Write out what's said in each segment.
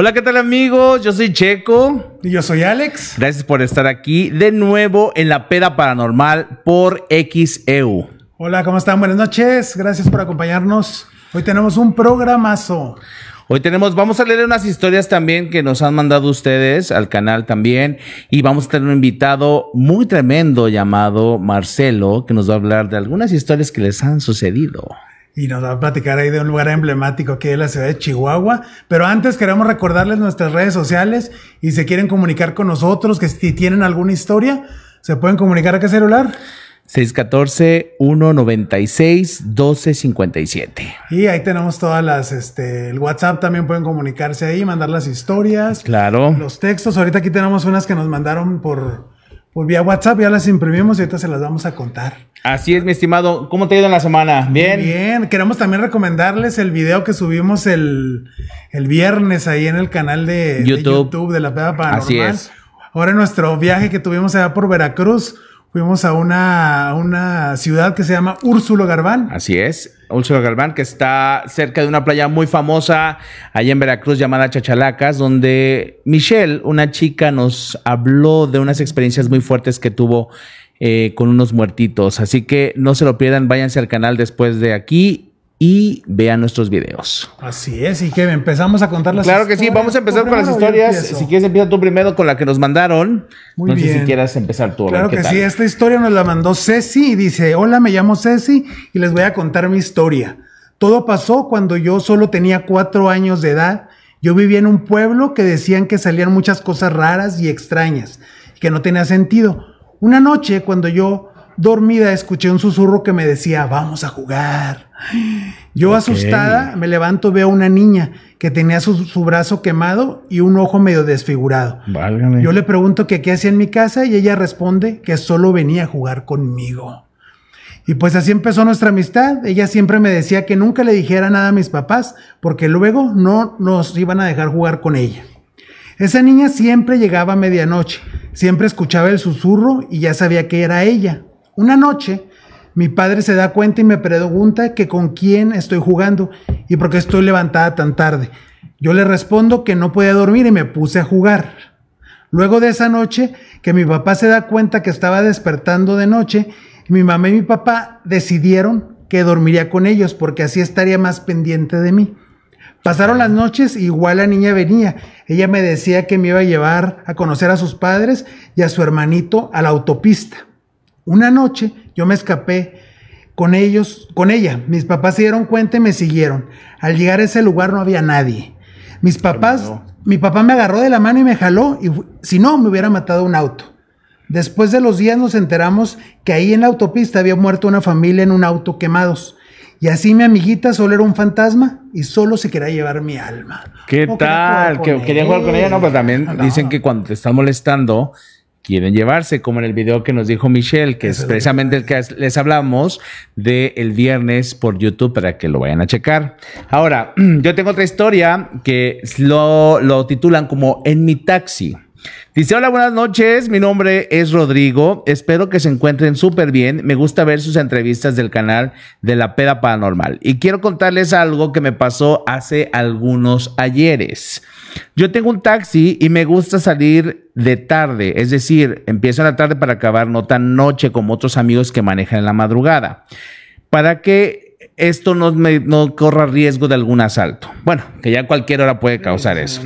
Hola, ¿qué tal amigos? Yo soy Checo. Y yo soy Alex. Gracias por estar aquí de nuevo en la peda paranormal por XEU. Hola, ¿cómo están? Buenas noches. Gracias por acompañarnos. Hoy tenemos un programazo. Hoy tenemos, vamos a leer unas historias también que nos han mandado ustedes al canal también. Y vamos a tener un invitado muy tremendo llamado Marcelo, que nos va a hablar de algunas historias que les han sucedido. Y nos va a platicar ahí de un lugar emblemático aquí de la ciudad de Chihuahua. Pero antes queremos recordarles nuestras redes sociales y si quieren comunicar con nosotros, que si tienen alguna historia, se pueden comunicar a qué celular. 614-196-1257. Y ahí tenemos todas las, este, el WhatsApp también pueden comunicarse ahí, mandar las historias. Claro. Los textos. Ahorita aquí tenemos unas que nos mandaron por, por vía WhatsApp, ya las imprimimos y ahorita se las vamos a contar. Así es, mi estimado. ¿Cómo te ha ido en la semana? Bien. Bien, queremos también recomendarles el video que subimos el, el viernes ahí en el canal de YouTube. de, YouTube, de la Peda Paranormal. Así es. Ahora en nuestro viaje que tuvimos allá por Veracruz, fuimos a una, una ciudad que se llama Úrsulo Garbán. Así es. Úrsula Galván, que está cerca de una playa muy famosa allá en Veracruz llamada Chachalacas, donde Michelle, una chica, nos habló de unas experiencias muy fuertes que tuvo eh, con unos muertitos. Así que no se lo pierdan, váyanse al canal después de aquí y vean nuestros videos. Así es, y que empezamos a contar las Claro que sí, vamos a empezar ¿Tú con las historias. Si quieres, empieza tú primero con la que nos mandaron. Muy no sé si bien. quieras empezar tú. Claro que tal. sí, esta historia nos la mandó Ceci y dice, hola, me llamo Ceci y les voy a contar mi historia. Todo pasó cuando yo solo tenía cuatro años de edad. Yo vivía en un pueblo que decían que salían muchas cosas raras y extrañas, que no tenía sentido. Una noche, cuando yo dormida, escuché un susurro que me decía, vamos a jugar. Yo asustada me levanto, veo a una niña que tenía su, su brazo quemado y un ojo medio desfigurado. Válgame. Yo le pregunto que qué hacía en mi casa y ella responde que solo venía a jugar conmigo. Y pues así empezó nuestra amistad. Ella siempre me decía que nunca le dijera nada a mis papás porque luego no nos iban a dejar jugar con ella. Esa niña siempre llegaba a medianoche, siempre escuchaba el susurro y ya sabía que era ella. Una noche, mi padre se da cuenta y me pregunta que con quién estoy jugando y por qué estoy levantada tan tarde. Yo le respondo que no podía dormir y me puse a jugar. Luego de esa noche, que mi papá se da cuenta que estaba despertando de noche, mi mamá y mi papá decidieron que dormiría con ellos porque así estaría más pendiente de mí. Pasaron las noches igual la niña venía. Ella me decía que me iba a llevar a conocer a sus padres y a su hermanito a la autopista. Una noche yo me escapé con ellos, con ella. Mis papás se dieron cuenta y me siguieron. Al llegar a ese lugar no había nadie. Mis papás, mi papá me agarró de la mano y me jaló y si no me hubiera matado un auto. Después de los días nos enteramos que ahí en la autopista había muerto una familia en un auto quemados. Y así mi amiguita solo era un fantasma y solo se quería llevar mi alma. ¿Qué No quería tal? jugar con jugar con ella, no, pero también No. dicen que cuando te están molestando, quieren llevarse, como en el video que nos dijo Michelle, que es precisamente el que les hablamos de el viernes por YouTube para que lo vayan a checar. Ahora, yo tengo otra historia que lo, lo titulan como En mi taxi. Dice, hola, buenas noches, mi nombre es Rodrigo, espero que se encuentren súper bien, me gusta ver sus entrevistas del canal de la peda paranormal y quiero contarles algo que me pasó hace algunos ayeres. Yo tengo un taxi y me gusta salir de tarde, es decir, empiezo en la tarde para acabar no tan noche como otros amigos que manejan en la madrugada, para que esto no, me- no corra riesgo de algún asalto. Bueno, que ya cualquier hora puede causar eso.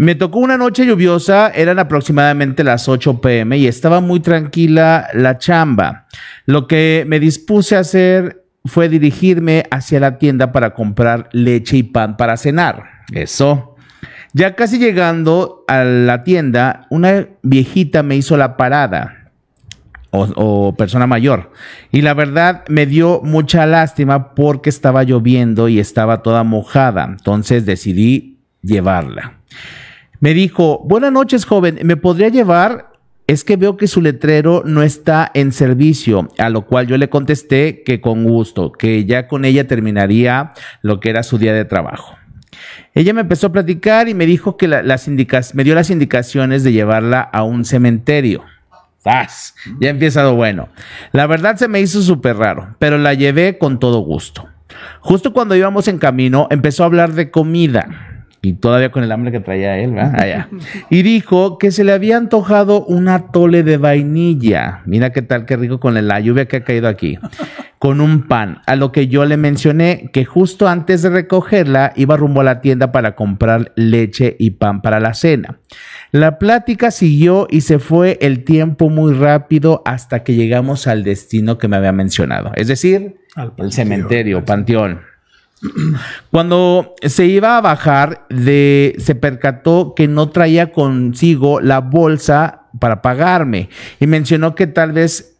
Me tocó una noche lluviosa, eran aproximadamente las 8 pm y estaba muy tranquila la chamba. Lo que me dispuse a hacer fue dirigirme hacia la tienda para comprar leche y pan para cenar. Eso. Ya casi llegando a la tienda, una viejita me hizo la parada o, o persona mayor. Y la verdad me dio mucha lástima porque estaba lloviendo y estaba toda mojada. Entonces decidí llevarla. Me dijo, buenas noches joven, ¿me podría llevar? Es que veo que su letrero no está en servicio, a lo cual yo le contesté que con gusto, que ya con ella terminaría lo que era su día de trabajo. Ella me empezó a platicar y me dijo que la- las indicas me dio las indicaciones de llevarla a un cementerio. ¡Zas! Ya empieza lo bueno. La verdad se me hizo súper raro, pero la llevé con todo gusto. Justo cuando íbamos en camino, empezó a hablar de comida. Y todavía con el hambre que traía él, ¿verdad? Allá. Y dijo que se le había antojado un atole de vainilla. Mira qué tal, qué rico con la lluvia que ha caído aquí. Con un pan. A lo que yo le mencioné que justo antes de recogerla iba rumbo a la tienda para comprar leche y pan para la cena. La plática siguió y se fue el tiempo muy rápido hasta que llegamos al destino que me había mencionado. Es decir, el cementerio, panteón. Cuando se iba a bajar, de, se percató que no traía consigo la bolsa para pagarme y mencionó que tal vez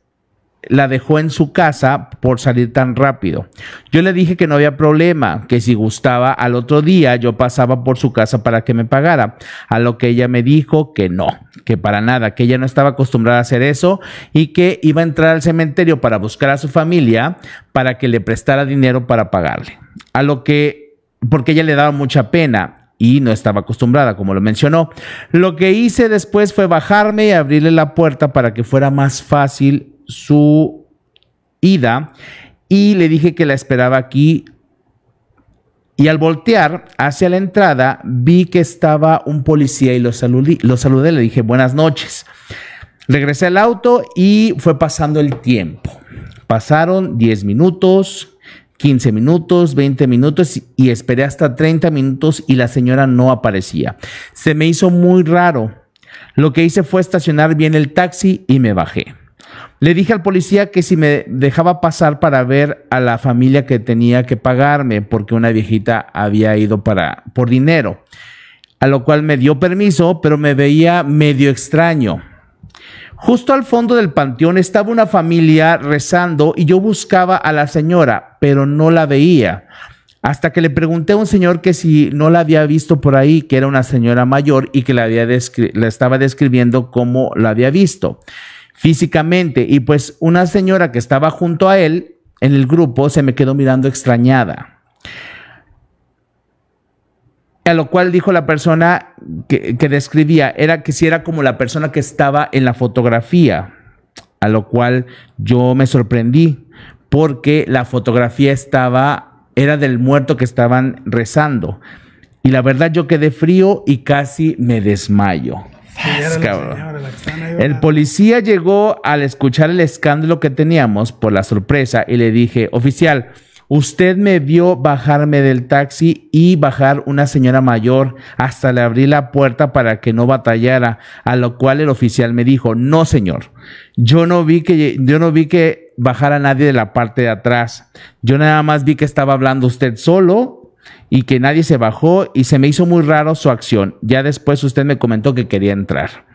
la dejó en su casa por salir tan rápido. Yo le dije que no había problema, que si gustaba al otro día yo pasaba por su casa para que me pagara, a lo que ella me dijo que no, que para nada, que ella no estaba acostumbrada a hacer eso y que iba a entrar al cementerio para buscar a su familia para que le prestara dinero para pagarle. A lo que, porque ella le daba mucha pena y no estaba acostumbrada, como lo mencionó. Lo que hice después fue bajarme y abrirle la puerta para que fuera más fácil su ida y le dije que la esperaba aquí. Y al voltear hacia la entrada, vi que estaba un policía y lo saludé. Lo saludé, le dije buenas noches. Regresé al auto y fue pasando el tiempo. Pasaron 10 minutos, 15 minutos, 20 minutos y esperé hasta 30 minutos y la señora no aparecía. Se me hizo muy raro. Lo que hice fue estacionar bien el taxi y me bajé. Le dije al policía que si me dejaba pasar para ver a la familia que tenía que pagarme porque una viejita había ido para por dinero. A lo cual me dio permiso, pero me veía medio extraño. Justo al fondo del panteón estaba una familia rezando y yo buscaba a la señora, pero no la veía. Hasta que le pregunté a un señor que si no la había visto por ahí, que era una señora mayor y que la, había la estaba describiendo como la había visto físicamente. Y pues una señora que estaba junto a él en el grupo se me quedó mirando extrañada. A lo cual dijo la persona que, describía, era que si era como la persona que estaba en la fotografía. A lo cual yo me sorprendí porque la fotografía estaba, era del muerto que estaban rezando. Y la verdad yo quedé frío y casi me desmayo. El policía llegó al escuchar el escándalo que teníamos por la sorpresa y le dije, oficial, usted me vio bajarme del taxi y bajar una señora mayor hasta le abrí la puerta para que no batallara, a lo cual el oficial me dijo, no señor, yo no vi que, yo no vi que bajara nadie de la parte de atrás, yo nada más vi que estaba hablando usted solo y que nadie se bajó y se me hizo muy raro su acción. Ya después usted me comentó que quería entrar.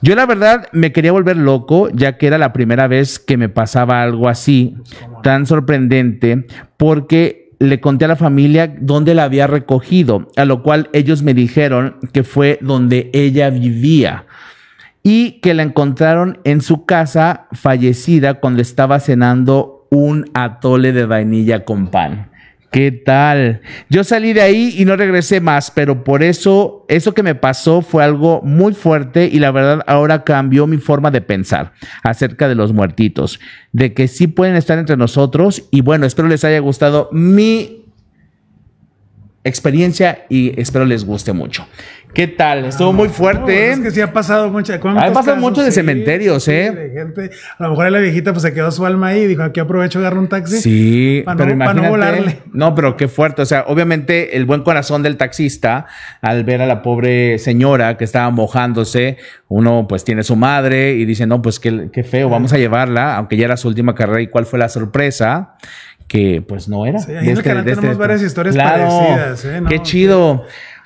Yo la verdad me quería volver loco, ya que era la primera vez que me pasaba algo así, tan sorprendente, porque le conté a la familia dónde la había recogido, a lo cual ellos me dijeron que fue donde ella vivía y que la encontraron en su casa fallecida cuando estaba cenando un atole de vainilla con pan. ¿Qué tal? Yo salí de ahí y no regresé más, pero por eso, eso que me pasó fue algo muy fuerte y la verdad ahora cambió mi forma de pensar acerca de los muertitos, de que sí pueden estar entre nosotros y bueno, espero les haya gustado mi experiencia y espero les guste mucho. ¿Qué tal? Estuvo muy fuerte. es que sí ha pasado mucho. Ha pasado mucho de cementerios, ¿eh? gente. A lo mejor la viejita pues se quedó su alma ahí y dijo, aquí aprovecho de agarrar un taxi. Sí, pero imagínate, no volarle. No, pero qué fuerte. O sea, obviamente el buen corazón del taxista al ver a la pobre señora que estaba mojándose, uno pues tiene su madre y dice, no, pues qué, qué feo, vamos a llevarla, aunque ya era su última carrera. ¿Y cuál fue la sorpresa? Que pues no era. Sí, ahí en el este, tenemos este varias historias parecidas. ¿eh? qué chido.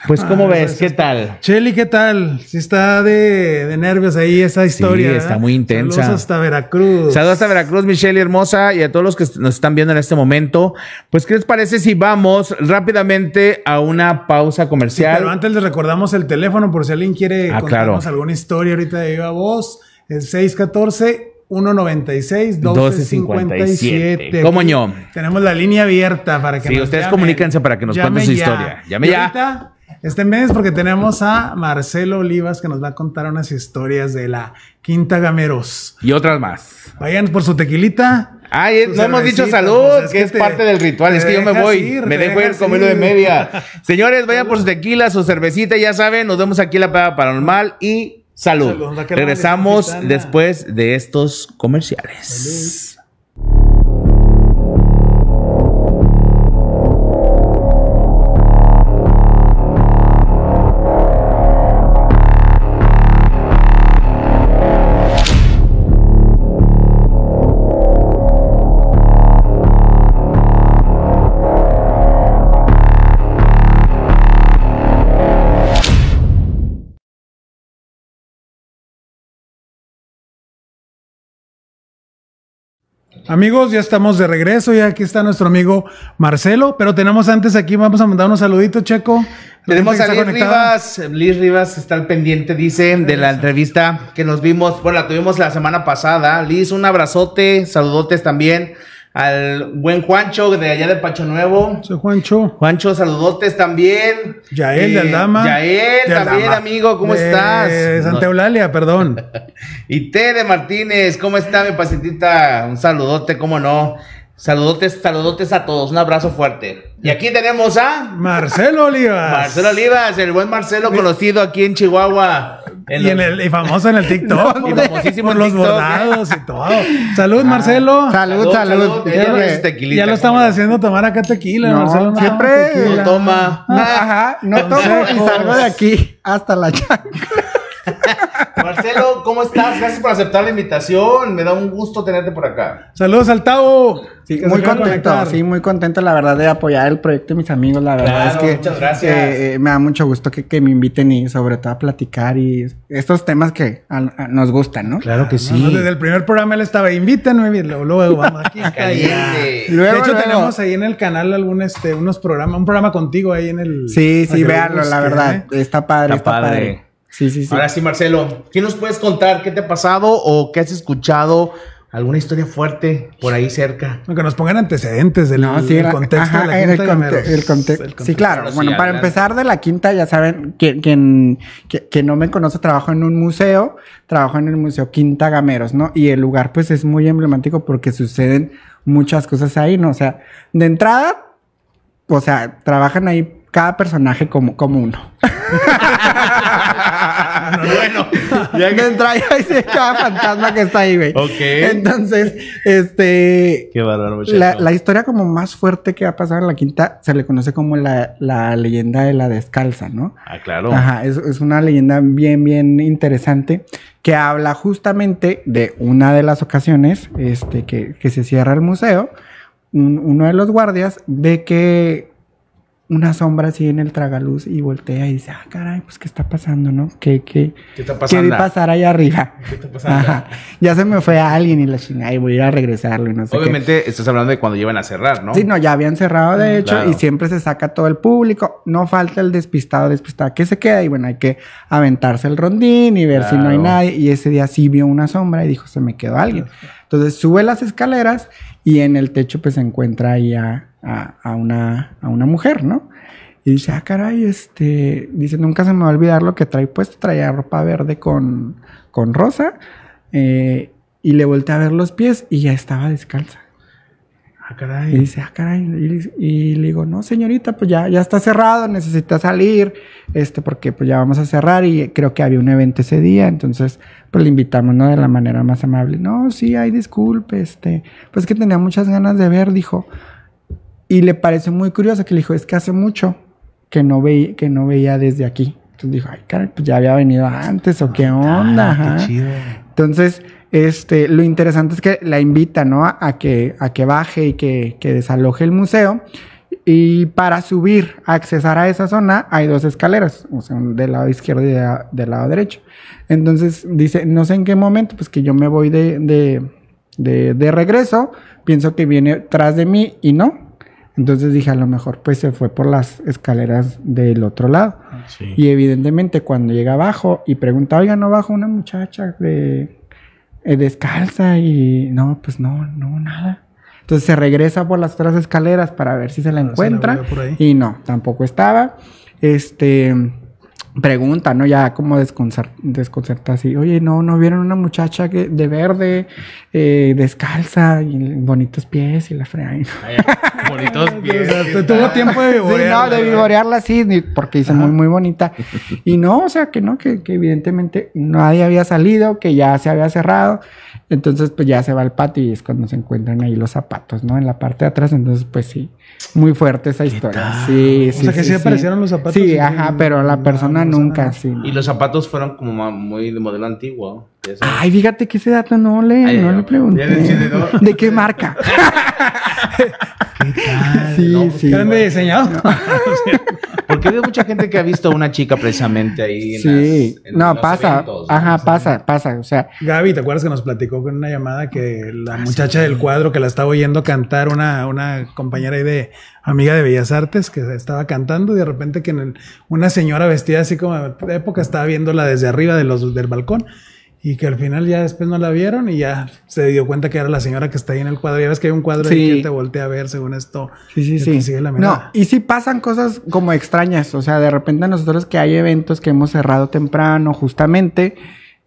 Pues, ¿cómo ah, ves? ¿Qué tal? Cheli, ¿qué tal? Sí está de, nervios ahí esa historia. Sí, está muy intensa. Saludos hasta Veracruz. Saludos hasta Veracruz, Michelle hermosa, y a todos los que nos están viendo en este momento. Pues, ¿qué les parece si vamos rápidamente a una pausa comercial? pero antes les recordamos el teléfono por si alguien quiere ah, contarnos alguna historia ahorita de viva voz. El 614 196 1257. ¿Cómo ño? Tenemos la línea abierta para que Sí, ustedes comuníquense para que nos cuenten su historia. Llame ya. este mes porque tenemos a Marcelo Olivas que nos va a contar unas historias de la Quinta Gameros. Y otras más. Vayan por su tequilita. Ay, no hemos dicho salud, pues que, es parte del ritual. Es que yo me voy, me dejo ir comiendo de media. Señores, vayan por su tequila, su cervecita, ya saben. Nos vemos aquí en la Pega Paranormal y salud. Regresamos después de estos comerciales. Amigos, ya estamos de regreso y aquí está nuestro amigo Marcelo, pero tenemos antes aquí, vamos a mandar unos saluditos, Checo. Tenemos a Liz Rivas, Liz Rivas está al pendiente, dice, de la entrevista que nos vimos, bueno, la tuvimos la semana pasada. Liz, un abrazote, saludotes también al buen Juancho de allá de Pacho Nuevo. Soy Juancho. Juancho, saludotes también. Yael de eh, Aldama. Yael también, amigo, ¿cómo estás? Santa Eulalia, perdón. y Tere Martínez, ¿cómo está mi pacientita? Un saludote, ¿cómo no? Saludotes, saludotes a todos, un abrazo fuerte. Y aquí tenemos a Marcelo Olivas. Marcelo Olivas, el buen Marcelo conocido aquí en Chihuahua. Y, en el, y famoso en el TikTok. y famosísimo por los bordados y todo. Salud, Marcelo. Salud, salud. Ya, lo estamos haciendo tomar acá tequila. Marcelo siempre toma. ajá, no tomo y salgo de aquí hasta la chancla. Marcelo, ¿cómo estás? Gracias por aceptar la invitación. Me da un gusto tenerte por acá. Saludos al Tavo. Sí, muy contento, sí, muy contento, la verdad, de apoyar el proyecto de mis amigos. La verdad es que muchas gracias. Eh, me da mucho gusto que, me inviten y sobre todo a platicar y estos temas que nos gustan, ¿no? Claro que sí. desde el primer programa él estaba, invítenme, luego, luego vamos aquí. de hecho, tenemos ahí en el canal algún, este, unos programas, un programa contigo ahí en el... Sí, sí, véanlo, la verdad. ¿eh? Está padre, está, padre. Sí, sí, sí. Ahora sí, Marcelo, ¿qué nos puedes contar? ¿Qué te ha pasado o qué has escuchado? ¿Alguna historia fuerte por ahí cerca? Que nos pongan antecedentes del, contexto de la quinta. sí, claro. bueno, para empezar de la quinta, ya saben, quien, que, no me conoce, trabajo en un museo, trabajo en el Museo Quinta Gameros, ¿no? Y el lugar, pues, es muy emblemático porque suceden muchas cosas ahí, ¿no? O sea, de entrada, o sea, trabajan ahí cada personaje como, como uno. bueno, ya que entra ahí cada fantasma que está ahí, güey. Ok. Entonces, este. Qué bárbaro, la, la, historia como más fuerte que ha pasado en la quinta se le conoce como la, la leyenda de la descalza, ¿no? Ah, claro. Ajá, es, es una leyenda bien, bien interesante que habla justamente de una de las ocasiones este, que, que se cierra el museo. uno de los guardias ve que una sombra así en el tragaluz y voltea y dice, ah, caray, pues, ¿qué está pasando, no? ¿Qué, qué, ¿Qué está pasando? ¿Qué vi pasar allá arriba? ¿Qué está pasando? Ya se me fue a alguien y la chingada y voy a ir a regresarlo y no sé Obviamente estás hablando de cuando llevan a cerrar, ¿no? Sí, no, ya habían cerrado, de mm, hecho, y siempre se saca todo el público. No falta el despistado, despistado que se queda y bueno, hay que aventarse el rondín y ver si no hay nadie. Y ese día sí vio una sombra y dijo, se me quedó alguien. Entonces sube las escaleras y en el techo pues se encuentra ahí a, a, una, a una mujer, ¿no? Y dice, ah, caray, este, dice, nunca se me va a olvidar lo que trae puesto, traía ropa verde con, con rosa, eh, y le volteé a ver los pies y ya estaba descalza. Ah, caray. Y dice, ah, caray, y, le digo, no, señorita, pues ya, ya está cerrado, necesita salir, este, porque pues ya vamos a cerrar y creo que había un evento ese día, entonces, pues le invitamos, ¿no? De la manera más amable. No, sí, ay, disculpe, este, pues que tenía muchas ganas de ver, dijo. Y le pareció muy curioso que le dijo, es que hace mucho que no, veía, que no veía desde aquí. Entonces dijo, ay, caray, pues ya había venido antes o qué onda. qué chido. Entonces, este, lo interesante es que la invita, ¿no? A, que, a que baje y que, que desaloje el museo. Y para subir, accesar a esa zona, hay dos escaleras, o sea, del lado izquierdo y del lado derecho. Entonces dice, no sé en qué momento, pues que yo me voy de, de, de, de regreso, pienso que viene tras de mí y no, entonces dije, a lo mejor pues se fue por las escaleras del otro lado. Y evidentemente cuando llega abajo y pregunta, oiga, ¿no bajo una muchacha de eh, descalza? Y no, pues no, no, nada. Entonces se regresa por las otras escaleras para ver si se la encuentra. y no, tampoco estaba. este pregunta, ¿no? Ya como desconcer- desconcerta así, oye, no, no vieron una muchacha que, de verde, eh, descalza y bonitos pies y la frega. Bonitos O sea, te tuvo tiempo de Sí, no, vivorearla. de vivorearla así, ni- porque dice muy, muy bonita. Y no, o sea, que no, que, que evidentemente nadie había salido, que ya se había cerrado. Entonces, pues ya se va al patio y es cuando se encuentran ahí los zapatos, ¿no? En la parte de atrás. Entonces, pues sí, muy fuerte esa historia. Sí, sí. O sea, que sí aparecieron los zapatos Sí, ajá, pero la persona no nunca, sí. Y los zapatos fueron como muy de modelo antiguo. Ay, fíjate que ese dato no le, Ay, no le pregunté. Ya decide, ¿no? ¿De qué marca? sí, No, sí. ¿Eran de diseñado? Porque veo mucha gente que ha visto a una chica precisamente ahí. En Sí, las- en no, los pasa. eventos, ¿no? Ajá, pasa, pasa. O sea, Gaby, ¿te acuerdas que nos platicó con una llamada que Ah, la muchacha del cuadro que la estaba oyendo cantar, una, una compañera ahí de amiga de Bellas Artes que estaba cantando y de repente que en el- una señora vestida así como de época estaba viéndola desde arriba de los, del balcón y que al final ya después no la vieron y ya se dio cuenta que era la señora que está ahí en el cuadro. Ya ves que hay un cuadro ahí Sí. que te voltea a ver según esto. Sí, sí, sí. te sigue la no, y sí pasan cosas como extrañas. O sea, de repente nosotros que hay eventos que hemos cerrado temprano, justamente,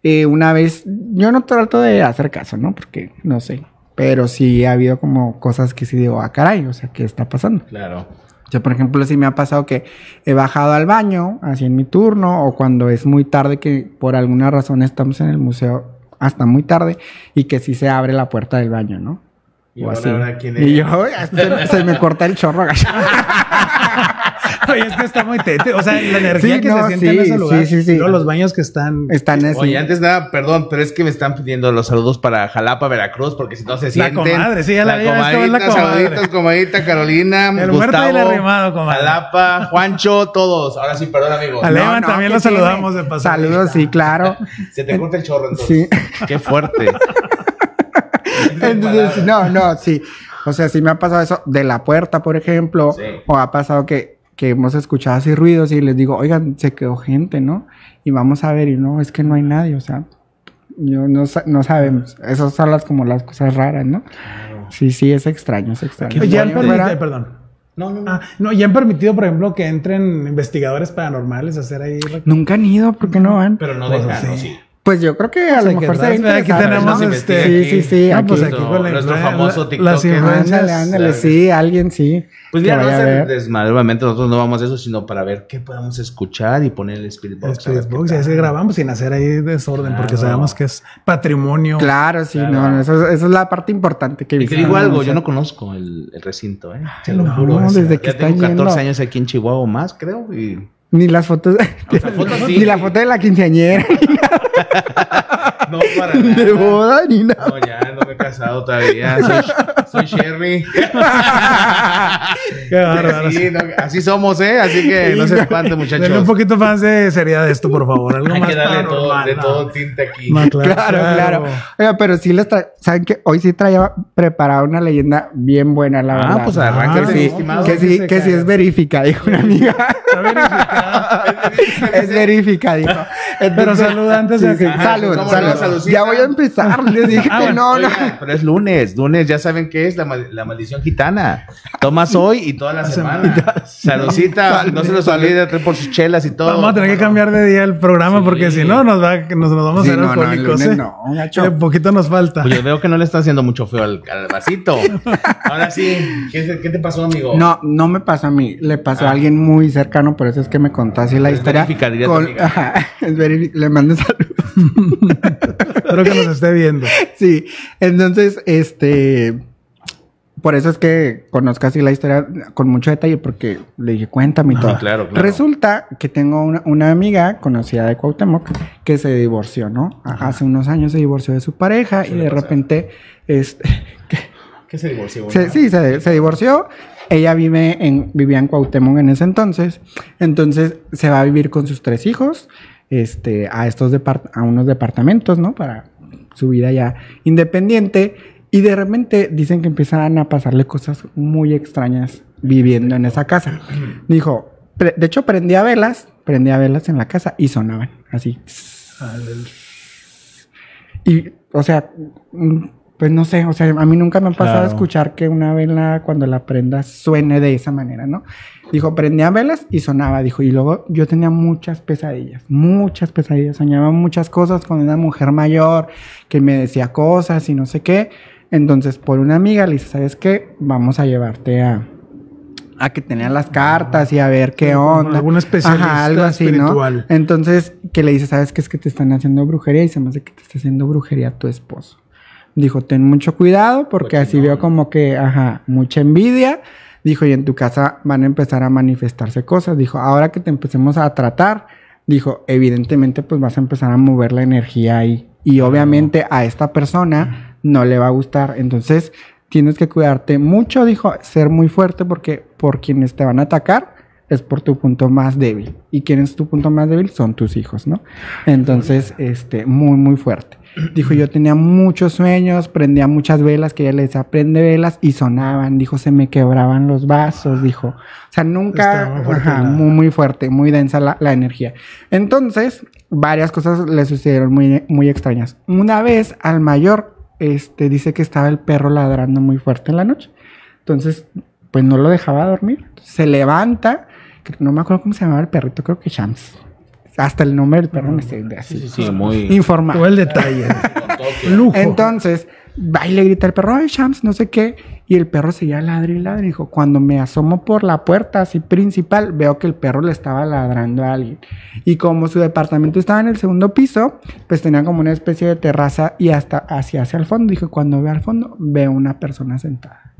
eh, una vez, yo no trato de hacer caso, ¿no? Porque no sé. Pero sí ha habido como cosas que sí digo, ah, caray, o sea, ¿qué está pasando? Claro. O sea, por ejemplo, sí me ha pasado que he bajado al baño, así en mi turno, o cuando es muy tarde que por alguna razón estamos en el museo hasta muy tarde y que sí se abre la puerta del baño, ¿no? Y O así. ahora, ¿quién Y yo, se, se me corta el chorro. Oye, es que está muy tete. O sea, la energía Sí, que no, se siente en sí, ese lugar. sí, sí, sí. Los baños que están. Están así. Oye, antes nada, perdón, pero es que me están pidiendo los saludos para Jalapa, Veracruz, porque si no se sienten. comadre, sí, ya la- la comadrita, comadre. saluditos, comadita, Carolina, El muerto y el Gustavo, arrimado, comadre. Jalapa, Juancho, todos. Ahora sí, perdón, amigos. A Levan también ¿qué lo tiene? saludamos de paso. Saludos, sí, claro. Se te corta el chorro entonces. Sí. Qué fuerte. Entonces, no, no, sí. O sea, sí me ha pasado eso de la puerta, por ejemplo. Sí. O ha pasado que, que hemos escuchado así ruidos y les digo, oigan, se quedó gente, ¿no? Y vamos a ver, y no, es que no hay nadie, o sea, yo no, sa- no sabemos. Esas son las como las cosas raras, ¿no? Sí, sí, es extraño, es extraño. Ya han permitido, perdón. No, no, no. Ah, no, ya han permitido, por ejemplo, que entren investigadores paranormales a hacer ahí. Nunca han ido, ¿por qué no van? Pero no Pues dejan, sí. Pues yo creo que a Pues lo mejor atrás, sería aquí tenemos ¿no? este- Sí, sí, sí. No, aquí. pues aquí con la Nuestro famoso TikToker. las influencias. Ándale, ándale, sí, alguien sí. Pues mira, no es desmadre, obviamente nosotros no vamos a eso, sino para ver qué podemos escuchar y poner el Spirit El Box. ver Spirit Box, y así grabamos sin hacer ahí desorden, porque Claro. sabemos que es patrimonio. Claro, sí, Claro. no, eso, eso es la parte importante que Y te digo algo, yo no conozco el, el recinto, ¿eh? Te lo no, juro. desde que ya tengo 14 yendo. años aquí en Chihuahua o más, creo. Y... Ni las fotos, ni la foto de la quinceañera, No, para ni de nada. boda, ni nada. No, ya no me he casado todavía. Soy, soy Sherry. Qué bárbaro. Sí, no, así somos, ¿eh? Así que no se espanten, muchachos. Denle un poquito más de seriedad de esto, por favor. Algo Hay más que darle todo, de ¿no? todo tinte aquí. No, Claro, claro. Oiga, pero sí les tra... ¿Saben que Hoy sí traía preparada una leyenda bien buena, la Ah, verdad. pues que mi sí, estimado. que sí, que sí es verifica, dijo una amiga. Está verificado. es verifica, dijo. Pero salud antes que- Ajá, Salud, ¿cómo no? Ya voy a empezar. Les dije Ah, que bueno, no, no. Pero es lunes, lunes, ya saben qué es la, mal- la maldición gitana. Tomas hoy y toda la semana. Saludcita, no se los olvide por sus chelas y todo. Vamos a tener que cambiar de día el programa porque si no nos, va, nos, nos vamos Sí, a ser no, no, alcohólicos. lunes ¿eh? no. Eh, poquito nos falta. Pues yo veo que no le está haciendo mucho feo al, al vasito. Ahora sí, ¿qué, te- qué te pasó, amigo? No, no me pasó a mí, le pasó Ah. a alguien muy cercano, por eso es que me contó así la Es historia. amiga. Ajá, es le mando saludos. Espero que nos esté viendo. Sí, entonces, este, por eso es que conozco así la historia con mucho detalle, porque le dije, cuéntame y Ah, todo. claro, claro. Resulta que tengo una, una amiga conocida de Cuauhtémoc que se divorció, ¿no? Hace unos años se divorció de su pareja y de repente, este, ¿Qué se divorció? se- sí, se, se divorció. Ella vive en, vivía en Cuauhtémoc en ese entonces. Entonces se va a vivir con sus tres hijos este, a, estos depart- a unos departamentos, ¿no? Para su vida ya independiente. Y de repente dicen que empiezan a pasarle cosas muy extrañas viviendo en esa casa. Dijo, de hecho prendía velas, prendía velas en la casa y sonaban así. Y, o sea, pues no sé, o sea, a mí nunca me ha pasado Claro. escuchar que una vela cuando la prenda suene de esa manera, ¿no? Dijo, prendía velas y sonaba, dijo, y luego yo tenía muchas pesadillas, muchas pesadillas, soñaba muchas cosas con una mujer mayor que me decía cosas y no sé qué. Entonces, por una amiga le dice, ¿sabes qué? Vamos a llevarte a, a que tenía las cartas y a ver qué onda. Algún especialista algo así, espiritual. ¿no? Entonces, que le dice, ¿sabes qué? Es que te están haciendo brujería y se me hace que te está haciendo brujería tu esposo. Dijo, ten mucho cuidado porque así veo como que, ajá, mucha envidia. Dijo, y en tu casa van a empezar a manifestarse cosas. Dijo, ahora que te empecemos a tratar, dijo, evidentemente pues vas a empezar a mover la energía ahí. Y obviamente a esta persona no le va a gustar. Entonces, tienes que cuidarte mucho, dijo, ser muy fuerte porque por quienes te van a atacar es por tu punto más débil. ¿Y quién es tu punto más débil? Son tus hijos, ¿no? Entonces, este, muy, muy fuerte. Dijo, yo tenía muchos sueños, prendía muchas velas, que ella le decía, prende velas, y sonaban. Dijo, se me quebraban los vasos, dijo. O sea, nunca, ajá, muy, muy fuerte, muy densa la, la energía. Entonces, varias cosas le sucedieron muy, muy extrañas. Una vez al mayor, este, dice que estaba el perro ladrando muy fuerte en la noche. Entonces, pues no lo dejaba dormir. Se levanta, no me acuerdo cómo se llamaba el perrito, creo que Shams. Hasta el nombre del perro de así. Sí, sí, muy. Informado. Todo el detalle. Lujo. Entonces, va y le grita el perro, ay, Shams, no sé qué. Y el perro seguía ladre y ladre. Dijo, cuando me asomo por la puerta así principal, veo que el perro le estaba ladrando a alguien. Y como su departamento estaba en el segundo piso, pues tenía como una especie de terraza y hasta hacia, hacia el fondo. Dijo, cuando veo al fondo, veo una persona sentada.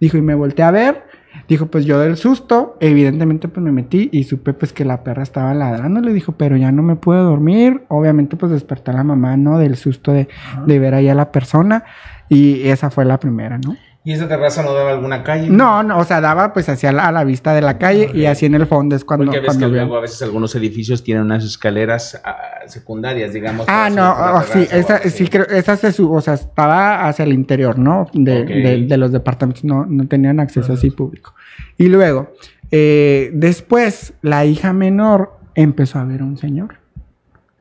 Dijo, y me volteé a ver. Dijo, pues yo del susto, evidentemente pues me metí y supe pues que la perra estaba ladrando. Le dijo, pero ya no me pude dormir. Obviamente pues despertó a la mamá, ¿no? Del susto de, de ver ahí a la persona. Y esa fue la primera, ¿no? ¿Y esa terraza no daba alguna calle? No, no, o sea, daba pues hacia la, a la vista de la calle y así en el fondo es cuando... Porque que veo. luego a veces algunos edificios tienen unas escaleras ah, secundarias, digamos. Ah, no, oh, sí, terraza esa, algo así. sí, creo, esa se su, o sea, estaba hacia el interior, ¿no? De, Ok. de- de los departamentos, no, no tenían acceso así público. Y luego, eh, después, la hija menor empezó a ver a un señor,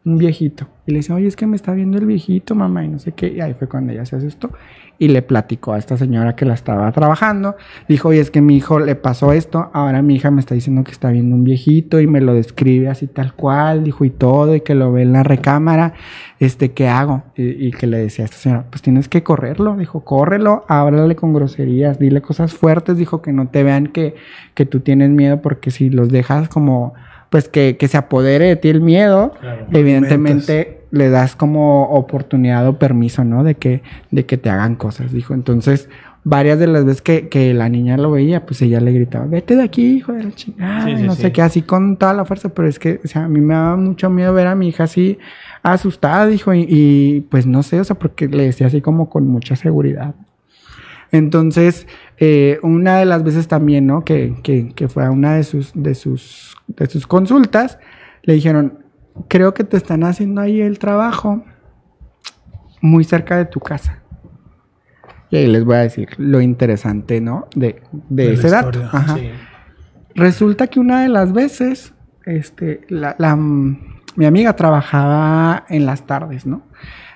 un viejito, y le dice, oye, es que me está viendo el viejito, mamá, y no sé qué, y ahí fue cuando ella se asustó, y le platicó a esta señora que la estaba trabajando, dijo, oye, es que mi hijo le pasó esto, ahora mi hija me está diciendo que está viendo un viejito, y me lo describe así tal cual, dijo, y todo, y que lo ve en la recámara, este, ¿qué hago? Y, y que le decía a esta señora, pues tienes que correrlo, dijo, córrelo, háblale con groserías, dile cosas fuertes, dijo, que no te vean que, que tú tienes miedo, porque si los dejas como, pues que, que se apodere de ti el miedo, evidentemente le das como oportunidad o permiso, ¿no? De que, de que te hagan cosas, dijo. Entonces, varias de las veces que, que la niña lo veía, pues ella le gritaba, vete de aquí, hijo de la chingada, Sí, y sí, no sí. sé qué, así con toda la fuerza, pero es que, o sea, a mí me daba mucho miedo ver a mi hija así asustada, dijo, y, y, pues no sé, o sea, porque le decía así como con mucha seguridad. Entonces, eh, una de las veces también, ¿no? Que, que, que fue a una de sus, de, sus, de sus consultas, le dijeron, creo que te están haciendo ahí el trabajo muy cerca de tu casa. Y ahí les voy a decir lo interesante, ¿no? De, de ese dato. Ajá. Sí. Resulta que una de las veces, este, la, la, mi amiga trabajaba en las tardes, ¿no?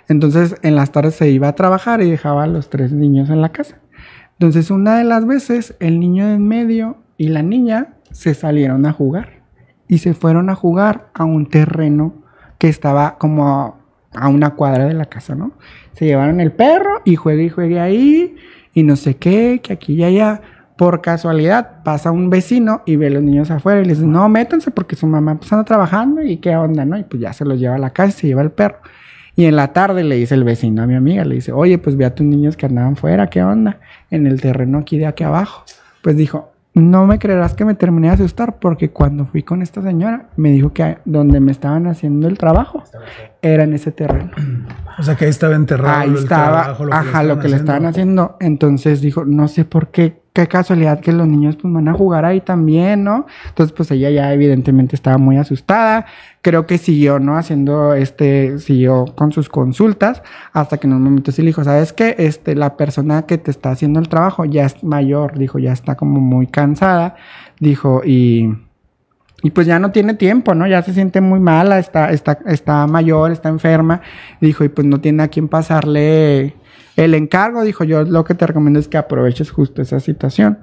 Entonces, en las tardes se iba a trabajar y dejaba a los tres niños en la casa. Entonces, una de las veces, el niño de en medio y la niña se salieron a jugar. Y se fueron a jugar a un terreno que estaba como a, una cuadra de la casa, ¿no? Se llevaron el perro y juegue y juegue ahí y no sé qué, que aquí y allá. Por casualidad pasa un vecino y ve a los niños afuera y les dice, no, métanse porque su mamá pues anda trabajando y qué onda, ¿no? Y pues ya se los lleva a la casa y se lleva el perro. Y en la tarde le dice el vecino a mi amiga, le dice, oye, pues ve a tus niños que andaban fuera, ¿qué onda? En el terreno aquí de aquí abajo. Pues dijo, no me creerás que me terminé de asustar porque cuando fui con esta señora me dijo que donde me estaban haciendo el trabajo era en ese terreno. O sea que ahí estaba enterrado. Ahí el estaba, trabajo, ajá, estaban lo que le estaban haciendo. Entonces dijo, no sé por qué, qué casualidad que los niños pues van a jugar ahí también, ¿no? Entonces pues ella ya evidentemente estaba muy asustada. Creo que siguió, ¿no? Haciendo este, siguió con sus consultas hasta que en un momento sí le dijo, ¿sabes qué? Este, la persona que te está haciendo el trabajo ya es mayor, dijo, ya está como muy cansada, dijo, y... Y pues ya no tiene tiempo, ¿no? Ya se siente muy mala, está, está, está mayor, está enferma. Dijo, y pues no tiene a quién pasarle el encargo. Dijo, yo lo que te recomiendo es que aproveches justo esa situación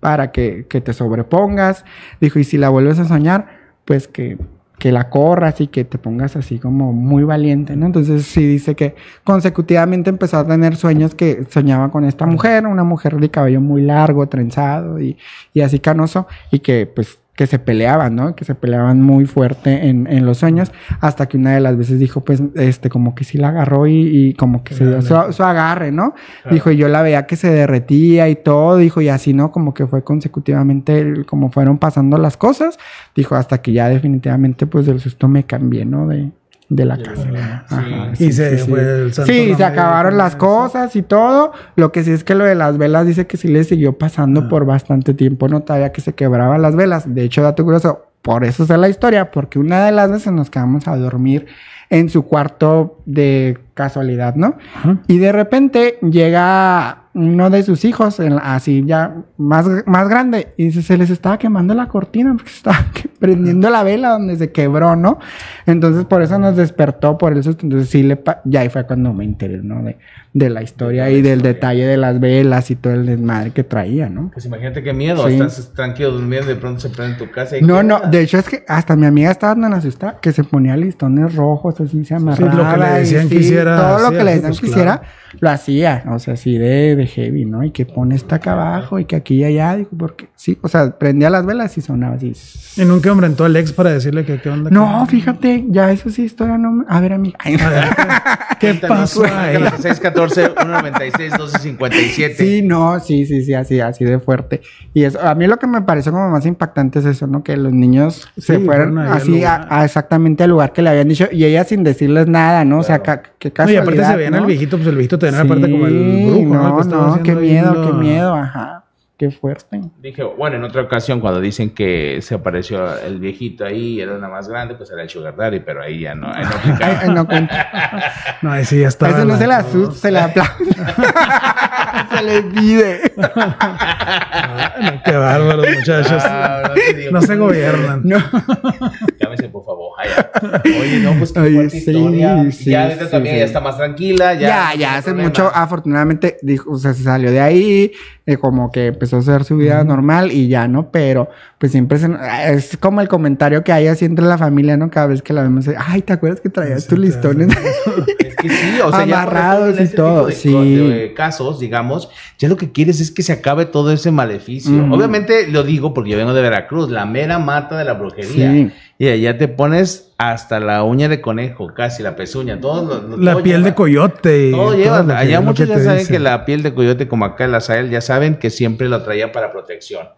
para que, que te sobrepongas. Dijo, y si la vuelves a soñar, pues que, que la corras y que te pongas así como muy valiente, ¿no? Entonces sí dice que consecutivamente empezó a tener sueños que soñaba con esta mujer, una mujer de cabello muy largo, trenzado y, y así canoso, y que pues que se peleaban, ¿no? Que se peleaban muy fuerte en, en, los sueños, hasta que una de las veces dijo, pues, este, como que sí la agarró y, y como que se dio su, su, agarre, ¿no? Claro. Dijo, y yo la veía que se derretía y todo, dijo, y así, ¿no? Como que fue consecutivamente, como fueron pasando las cosas, dijo, hasta que ya definitivamente, pues, del susto me cambié, ¿no? De, de la casa. Ajá, sí, y se sí, el santo Sí, se acabaron las cosas y todo. Lo que sí es que lo de las velas dice que sí le siguió pasando Ah. por bastante tiempo, no todavía que se quebraban las velas. De hecho, dato curioso, por eso es la historia, porque una de las veces nos quedamos a dormir en su cuarto de casualidad, ¿no? Ajá. Y de repente llega uno de sus hijos, en- así ya más, más grande, y dice, se les estaba quemando la cortina porque se estaba que- prendiendo la vela donde se quebró, ¿no? Entonces por eso nos despertó por susto. Entonces sí, le pa- ya ahí fue cuando me enteré, ¿no? De, de la historia y del detalle de las velas y todo el desmadre que traía, ¿no? Pues imagínate qué miedo. Sí. Estás tranquilo durmiendo y de pronto se prende en tu casa. y No, ¿qué no, de hecho es que hasta mi amiga estaba tan asustada que se ponía listones rojos, así se amarraba. lo que le y decían que sí, hiciera, Todo lo que le sí, decían pues, que claro. hiciera, lo hacía. O sea, así de, de heavy, ¿no? Y que pone esta acá abajo y que aquí y allá, dijo, porque sí, o sea, prendía las velas y sonaba así. Y nunca enfrentó al ex para decirle que qué onda. No, que- fíjate, ya eso sí, historia no me... A ver, amiga. Ay, A ver, ¿qué, pasó ahí? 614 196 1257. Sí, no, sí, sí, sí, así, así de fuerte. Y eso, a mí lo que me pareció como más impactante es eso, ¿no? Que los niños se Sí, fueron así a, exactamente al lugar que le habían dicho y ella sin decirles nada, ¿no? O sea, Claro. ca- qué No, y casualidad, aparte se veían ¿no? al viejito, pues el viejito tenía Sí, aparte como el brujo, ¿no? No, Que estaba no, qué miedo, lo- qué miedo, ajá. Qué fuerte. Dije, bueno, en otra ocasión cuando dicen que se apareció el viejito ahí, era una más grande, pues era el Sugar Daddy, pero ahí ya no, ahí no no cuenta. No, ahí sí ya estaba. Eso no la- se le asusta, se le aplaude. se le pide. No, qué bárbaros, muchachos. Ah, no. No se gobiernan. No. Llámese, por favor. Oye, no, pues qué Oye, fuerte sí, historia. sí, ya ahorita sí, también sí. ya está más tranquila. Ya, Ya, ya, hace problema. mucho, afortunadamente, dijo, o sea, se salió de ahí, eh, como que empezó a hacer su vida normal y ya, ¿no? Pero, pues siempre se- es como el comentario que hay así entre la familia, ¿no? Cada vez que la vemos, ay, ¿te acuerdas que traías Sí, tus listones? Es que sí, o sea, ya Amarrados en y todo, de, sí. de casos, digamos, ya lo que quieres es que se acabe todo ese maleficio. Obviamente lo digo porque yo vengo de Veracruz, la mera mata de la brujería. Sí. Y allá te pones hasta la uña de conejo, casi la pezuña, todo lo- lo- La todo piel lleva. de coyote. Todo lleva. Allá muchos ya saben dicen. que la piel de coyote, como acá el azael, ya saben que siempre lo traía para protección.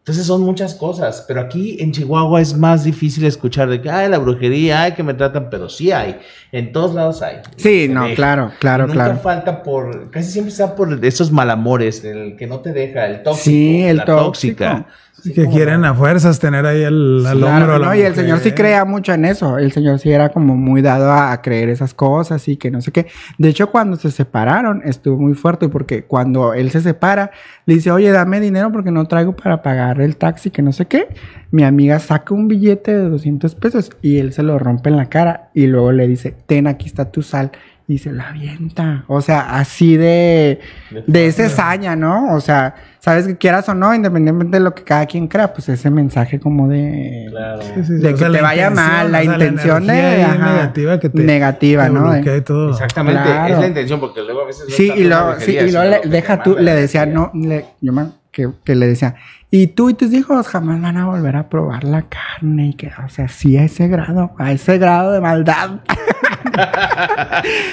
Entonces son muchas cosas, pero aquí en Chihuahua es más difícil escuchar de que, ay, la brujería, ay, que me tratan, pero sí hay, en todos lados hay. Sí, Se no, ve. claro, claro, nunca claro. falta por, casi siempre está por esos malamores, el que no te deja, el tóxico, Sí, el la tóxico. tóxica. Que quieren a fuerzas tener ahí el, Claro, hombro. la no, y el señor sí creía mucho en eso. El señor sí era como muy dado a, a creer esas cosas y que no sé qué. De hecho, cuando se separaron, estuvo muy fuerte porque cuando él se separa, le dice, oye, dame dinero porque no traigo para pagar el taxi, que no sé qué. Mi amiga saca un billete de 200 pesos y él se lo rompe en la cara y luego le dice, ten, aquí está tu sal. Y se la avienta. O sea, así de, de ese saña, ¿no? O sea, sabes que quieras o no, independientemente de lo que cada quien crea, pues ese mensaje como de... Claro. Sí, sí, sí. de O que sea, te vaya mal, la o sea, intención de- ahí ajá, negativa que te negativa, te ¿no? y todo. Exactamente, Claro. es la intención, porque luego a veces... no Sí, y la luego, sí, y luego le, lo deja tú, le la decía, no, le, yo me- que, que le decía, y tú y tus hijos jamás van a volver a probar la carne, y que, o sea, sí a ese grado, a ese grado de maldad.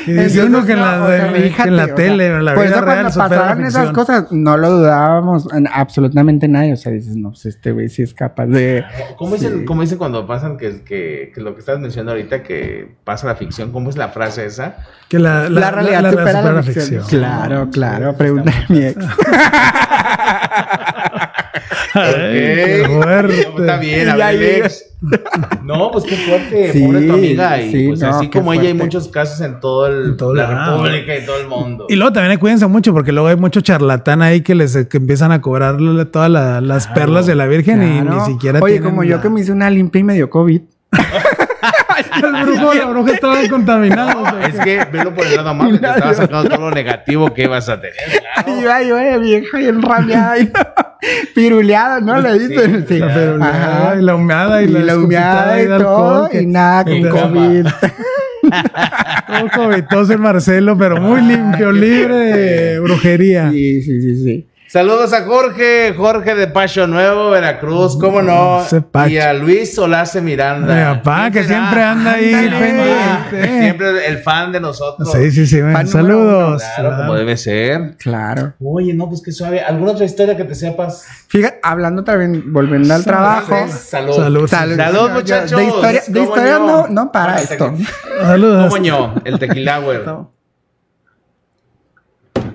Y dice Entonces, uno que en no, la, o sea, que fíjate, en la o sea, tele, en la vida real, cuando supera la pasaban esas ficción. cosas, no lo dudábamos en absolutamente nadie. O sea, dices, no, pues este güey sí es capaz de... ¿Cómo, Sí. cómo dice cuando pasan que, que, que lo que estás mencionando ahorita, que pasa la ficción? ¿Cómo es la frase esa? Que la, La, realidad la- la supera la, supera ficción. Claro, claro. Pregunta a mi ex. Ay, qué Ok. fuerte. Está bien, a Y ahí- ver, Alex. No, pues qué fuerte, Sí, pobre tu amiga. Y sí, pues no, así como ella hay muchos casos en todo el, En todo la lado. República y todo el mundo. Y luego también cuídense mucho porque luego hay mucho charlatán ahí que les que empiezan a cobrarle todas la- las Claro, perlas de la Virgen y ni siquiera Oye, como yo que me hice una limpia y me dio COVID. el brujo, la bruja estaban contaminados. ¿o Es que velo por el lado amable, te estaba sacando todo lo negativo que ibas a tener. claro. Y yo, ay, güey, vieja y enrabiada. y- Piruleado, ¿no? Le dicen. Sí. La y la humada y, Y la humeada y de todo, y nada con COVID. Todo covetoso el Marcelo, pero muy limpio, libre de brujería. Sí, sí, sí, sí. Saludos a Jorge, Jorge de Pacho Nuevo, Veracruz, cómo no. Y a Luis Solace Miranda. Mi papá, ¿Quién que será? siempre anda ahí Ándale. Siempre el fan de nosotros. Sí, sí, sí. Fan saludos. Claro, como debe ser. Claro. Oye, no, pues qué suave. ¿Alguna otra historia que te sepas? Fíjate, hablando también, volviendo al trabajo. Salud. Salud. Salud. Muchachos. De historia, de ¿Cómo historia no, no para esto. Saludos. ¿Cómo ño? El tequila, güey.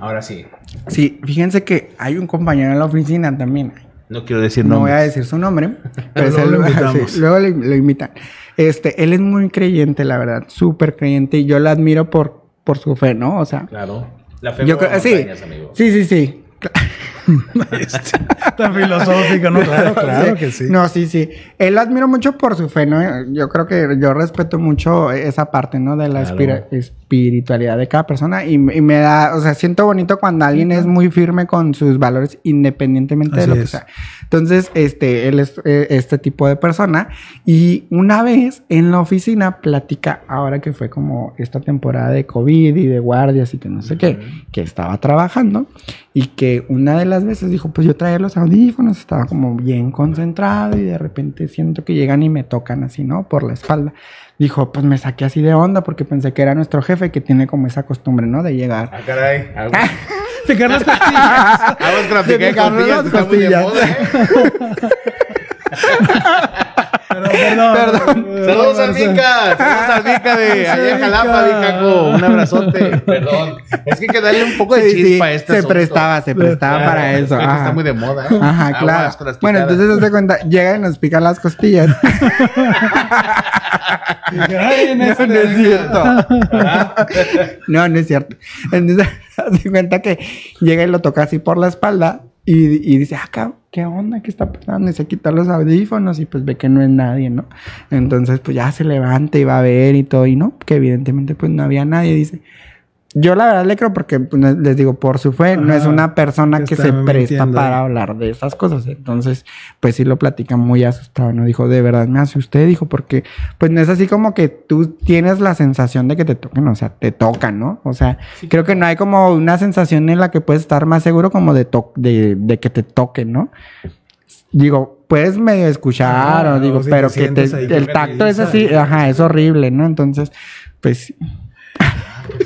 Ahora sí. Sí, fíjense que hay un compañero en la oficina también. No quiero decir No voy a decir su nombre, pero Luego lo lo- invitamos. sí, luego le- lo invitan. Este, él es muy creyente, la verdad, súper creyente y yo lo admiro por, por su fe, ¿no? O sea, Claro. La fe yo creo, sí, amigo. sí, sí, sí. Tan filosófico, ¿no? Claro, claro que sí. No, sí, sí. Él lo admiro mucho por su fe, ¿no? Yo creo que yo respeto mucho esa parte, ¿no? De la Claro. espira- espiritualidad de cada persona y, y me da, o sea, siento bonito cuando alguien es muy firme con sus valores independientemente Así de lo que es. sea. Entonces, este, él es eh, este tipo de persona y una vez en la oficina platica, ahora que fue como esta temporada de COVID y de guardias y que no sé qué, que estaba trabajando y que una de las veces dijo, pues yo traía los audífonos, estaba como bien concentrado y de repente siento que llegan y me tocan así, ¿no? Por la espalda. Dijo, pues me saqué así de onda porque pensé que era nuestro jefe que tiene como esa costumbre, ¿no? De llegar. Ah, caray. Picar las costillas. Aguas con las costillas. Perdón. Saludos al Vica, saludos al Vica de allá en Jalapa, Vicaco. Un abrazote. Perdón. Es que hay que darle un poco de Sí, sí, chispa a este se prestaba, se prestaba Claro, para es eso. está muy de moda. ¿eh? Ajá, Aguas claro. Bueno, entonces se cuenta, llega y nos pica las costillas. Ay, en no, este- no es cierto. no, no es cierto. Entonces, se cuenta que llega y lo toca así por la espalda y, dice, ah, ¿qué onda? ¿Qué está pasando? Y se quita los audífonos y pues ve que no es nadie, ¿no? Entonces, pues ya se levanta y va a ver y todo, y no, que evidentemente pues no había nadie, dice. Yo la verdad le creo porque pues, les digo, por su fe, no es una persona que se presta mintiendo. para hablar de esas cosas. Entonces, pues sí lo platica muy asustado, ¿no? Dijo, de verdad me asusté, dijo, porque pues no es así como que tú tienes la sensación de que te toquen, o sea, te tocan, ¿no? O sea, creo que no hay como una sensación en la que puedes estar más seguro como de, to- de, de que te toquen, ¿no? Digo, puedes medio escuchar, Ah, o digo, si pero te que te- el tacto es así, ajá, es horrible, ¿no? Entonces, pues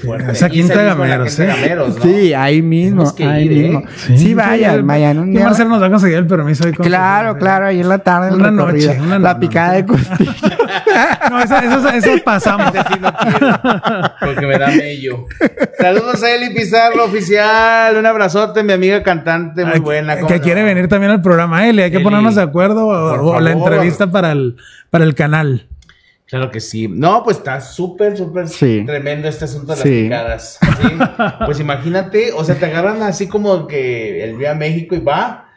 Fuerte. Esa quinta Y salimos con la Gameros, quinta ¿eh? Gameros, ¿no? sí, ahí mismo, ahí ir, ¿eh? mismo. Sí, Sí, sí, vayan, vayan un que día. Marcelo nos va a conseguir el permiso con Claro, su- claro, ahí en la tarde. Una noche, una La picada de costilla. No, eso, eso, eso pasamos. Ese sí no quiero, porque me da mello. Saludos a Eli Pizarro, oficial. Un abrazote, mi amiga cantante, muy Ay, buena. ¿cómo Que no? quiere venir también al programa, Eli. Hay que Eli, ponernos de acuerdo o, o la entrevista para el, para el canal. Claro que sí. No, pues está súper, súper Sí. tremendo este asunto de las Sí. picadas. ¿sí? Pues imagínate, o sea, te agarran así como que el día a México y va.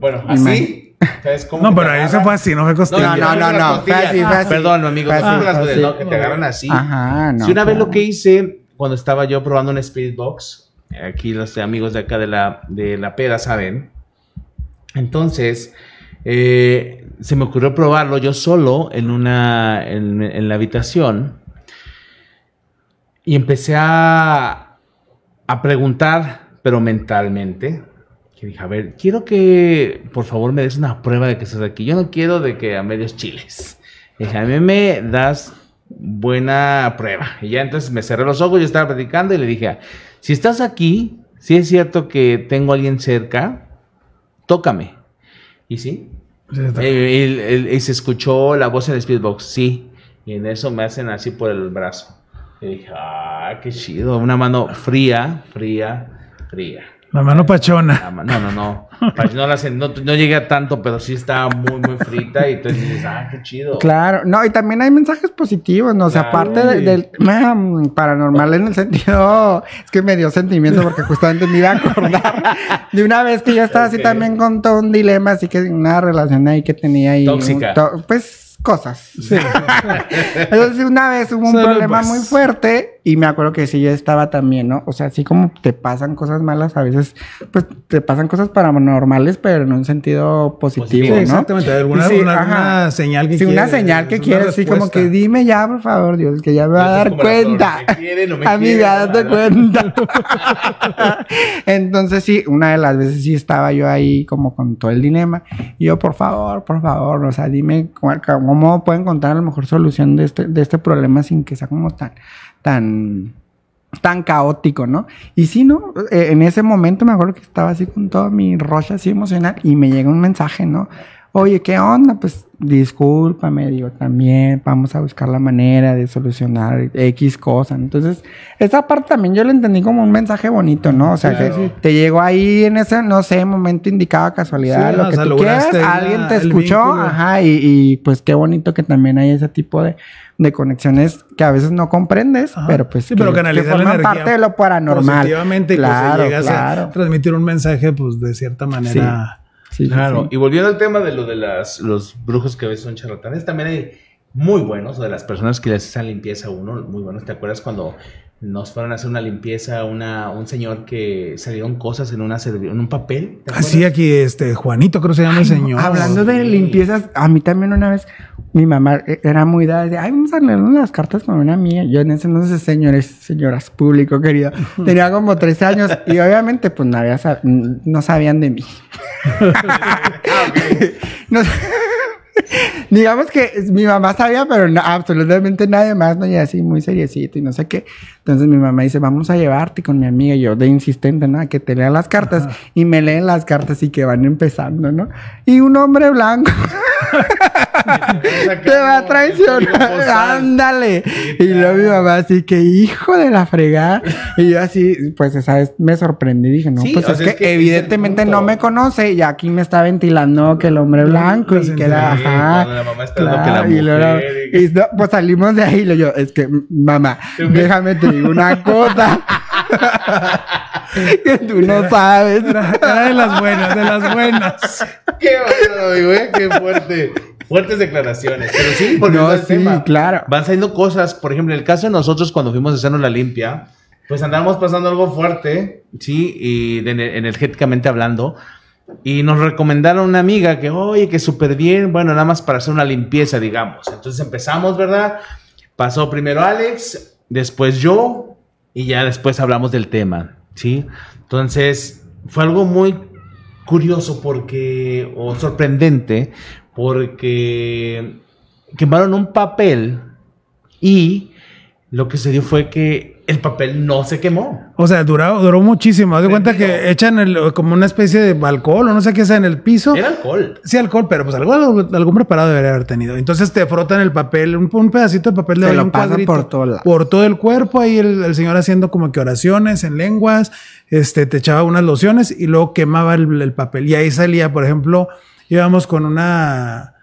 Bueno, así. ¿Sabes cómo? No, pero agarran? fue así, no fue No, costilla. no, no, no, costillas. fue así, fue Ah, así. Perdón, amigo, Fue no así. no, que te agarran así. Ajá, no. Sí, una vez claro. lo que hice cuando estaba yo probando un Spirit Box, aquí los amigos de acá de la, de la peda saben. Entonces, eh, se me ocurrió probarlo yo solo en una en, la habitación y empecé a, a preguntar, pero mentalmente. Que dije, a ver, quiero que por favor me des una prueba de que estás aquí. Yo no quiero de que a medios chiles. Dije, a mí me das buena prueba. Y ya entonces me cerré los ojos, yo estaba platicando y le dije, si estás aquí, si es cierto que tengo a alguien cerca, tócame. Y sí, Y se escuchó la voz en el Speedbox, sí. Y en eso me hacen así por el brazo. Y dije, ah, qué chido. Una mano fría, fría, fría. La mano pachona. La ma- No, no, no. No, la no, no llegué a tanto, pero sí estaba muy, muy frita. Y entonces dices, ah, qué chido. Claro, no, y también hay mensajes positivos, ¿no? O sea, Claro. aparte de- del paranormal en el sentido, es que me dio sentimiento porque justamente me iba a acordar de una vez que yo estaba así también con todo un dilema, así que una relación ahí que tenía ahí. Tóxica. to- pues cosas. Sí. Entonces una vez hubo un problema pues. muy fuerte Y me acuerdo que sí, yo estaba también, ¿no? O sea, así como te pasan cosas malas, a veces, pues te pasan cosas paranormales, pero en un sentido positivo, Positivo, ¿no? Exactamente, alguna, Sí, alguna- ajá. alguna señal que Sí, una señal que quieres, así como que dime ya, por favor, Dios, que ya me va a dar cuenta. ¿me quiere, no me Amiga, quiere? date cuenta. Entonces sí, una de las veces sí estaba yo ahí como con todo el dilema. Y yo, por favor, por favor, o sea, dime cómo, cómo puedo encontrar la mejor solución de este, de este problema sin que sea como tan, tan, tan caótico, ¿no? Y sí, ¿no? Eh, en ese momento me acuerdo que estaba así con todo mi rocha así emocional y me llega un mensaje, ¿no? Oye, ¿qué onda? Pues discúlpame, digo, también vamos a buscar la manera de solucionar X cosa. Entonces, esa parte también yo la entendí como un mensaje bonito, ¿no? O sea, Claro. que te llegó ahí en ese, no sé, momento indicado, casualidad, Sí, lo que tú quieras, alguien te escuchó, ajá, y, y, pues qué bonito que también hay ese tipo de, de conexiones que a veces no comprendes, Ajá. pero pues Sí, pero que, canalizar que forman parte de lo paranormal. Positivamente, claro, pues llegas claro. a transmitir un mensaje, pues de cierta manera. Sí, sí, Claro, sí. y volviendo al tema de lo de las, los brujos que a veces son charlatanes, también hay muy buenos, de las personas que les hacen limpieza a uno, muy buenos. ¿Te acuerdas cuando nos fueron a hacer una limpieza a una, un señor que salieron cosas en, una en un papel? ¿te Así acuerdas? aquí, este, Juanito, creo que se llama el señor. Hablando de limpiezas, a mí también una vez mi mamá eh, era muy dada de, ay, vamos a leer unas cartas con una amiga. Yo en ese entonces, señores, señoras, público querido, tenía como 13 años y obviamente pues no, había sab- no sabían de mí. No- Digamos que mi mamá sabía, pero no- absolutamente nadie más, ¿no? Y así muy seriecito y no sé qué. Entonces mi mamá dice, vamos a llevarte con mi amiga. Y yo de insistente, ¿no? Que te lea las cartas. Y me leen las cartas y que van empezando, ¿no? Y un hombre blanco te va a traicionar. Ándale. Y luego mi mamá así que hijo de la fregada. Y yo así, pues esa vez me sorprendí. Dije, no, Sí, pues es, que evidentemente no me conoce. Y aquí me está ventilando que el hombre blanco y que era, ajá. la mamá que la y luego- mujer y que- y no, pues salimos de ahí. Y yo, es que, mamá, déjame te una cosa. que tú no sabes. Era, era de las buenas, de las buenas. Qué bueno, amigo, ¿eh? Qué fuerte. Fuertes declaraciones. Pero sí, No, al sí, tema. claro. Van saliendo cosas. Por ejemplo, en el caso de nosotros, cuando fuimos a hacernos la limpia, pues andábamos pasando algo fuerte, ¿sí? Y de- energéticamente hablando. Y nos recomendaron una amiga que, oye, que súper bien, bueno, nada más para hacer una limpieza, digamos. Entonces empezamos, ¿verdad? Pasó primero Alex, después yo, y ya después hablamos del tema, ¿sí? Entonces, fue algo muy curioso porque, o sorprendente, porque quemaron un papel y lo que se dio fue que el papel no se quemó. O sea, duró, duró muchísimo. Haz de cuenta que echan el- como una especie de alcohol o no sé qué sea en el piso. Era alcohol. Sí, alcohol, pero pues algo, algún preparado debería haber tenido. Entonces te frotan el papel, un, un pedacito de papel de lo un pasan cuadrito, por todo por todo el cuerpo. Ahí el, el señor haciendo como que oraciones en lenguas, este, te echaba unas lociones y luego quemaba el, el papel. Y ahí salía, por ejemplo, íbamos con una,